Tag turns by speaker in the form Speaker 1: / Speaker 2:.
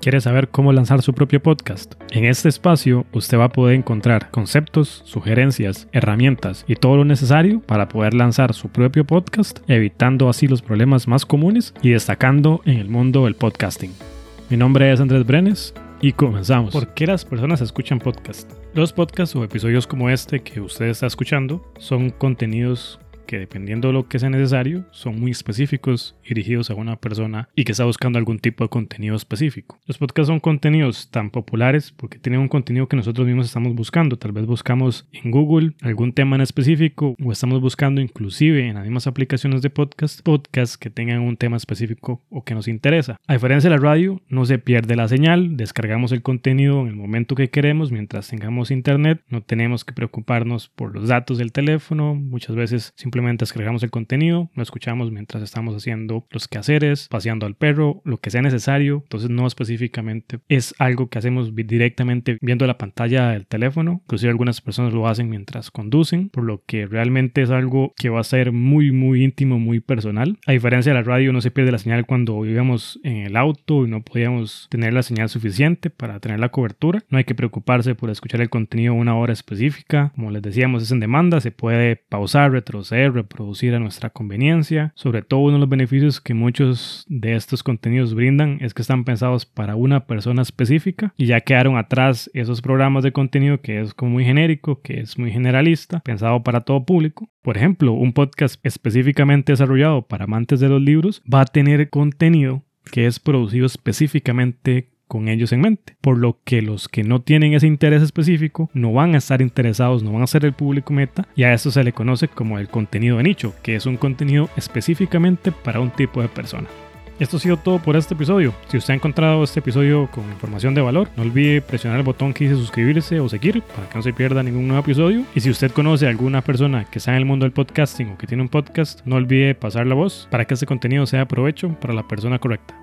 Speaker 1: ¿Quiere saber cómo lanzar su propio podcast? En este espacio usted va a poder encontrar conceptos, sugerencias, herramientas y todo lo necesario para poder lanzar su propio podcast, evitando así los problemas más comunes y destacando en el mundo del podcasting. Mi nombre es Andrés Brenes y comenzamos. ¿Por qué las personas escuchan podcast? Los podcasts o episodios como este que usted está escuchando son contenidos que dependiendo de lo que sea necesario, son muy específicos, dirigidos a una persona y que está buscando algún tipo de contenido específico. Los podcasts son contenidos tan populares porque tienen un contenido que nosotros mismos estamos buscando. Tal vez buscamos en Google algún tema en específico o estamos buscando inclusive en las mismas aplicaciones de podcast, podcasts que tengan un tema específico o que nos interesa. A diferencia de la radio, no se pierde la señal, descargamos el contenido en el momento que queremos mientras tengamos internet, no tenemos que preocuparnos por los datos del teléfono, muchas veces simplemente Simplemente descargamos el contenido, lo escuchamos mientras estamos haciendo los quehaceres, paseando al perro, lo que sea necesario. Entonces no específicamente es algo que hacemos directamente viendo la pantalla del teléfono. Inclusive algunas personas lo hacen mientras conducen, por lo que realmente es algo que va a ser muy, muy íntimo, muy personal. A diferencia de la radio, no se pierde la señal cuando vivíamos en el auto y no podíamos tener la señal suficiente para tener la cobertura. No hay que preocuparse por escuchar el contenido una hora específica. Como les decíamos, es en demanda, se puede pausar, retroceder reproducir a nuestra conveniencia. Sobre todo uno de los beneficios que muchos de estos contenidos brindan es que están pensados para una persona específica y ya quedaron atrás esos programas de contenido que es como muy genérico, que es muy generalista, pensado para todo público. Por ejemplo, un podcast específicamente desarrollado para amantes de los libros va a tener contenido que es producido específicamente con ellos en mente. Por lo que los que no tienen ese interés específico no van a estar interesados, no van a ser el público meta y a eso se le conoce como el contenido de nicho, que es un contenido específicamente para un tipo de persona. Esto ha sido todo por este episodio. Si usted ha encontrado este episodio con información de valor, no olvide presionar el botón que dice suscribirse o seguir para que no se pierda ningún nuevo episodio. Y si usted conoce a alguna persona que está en el mundo del podcasting o que tiene un podcast, no olvide pasar la voz para que este contenido sea de provecho para la persona correcta.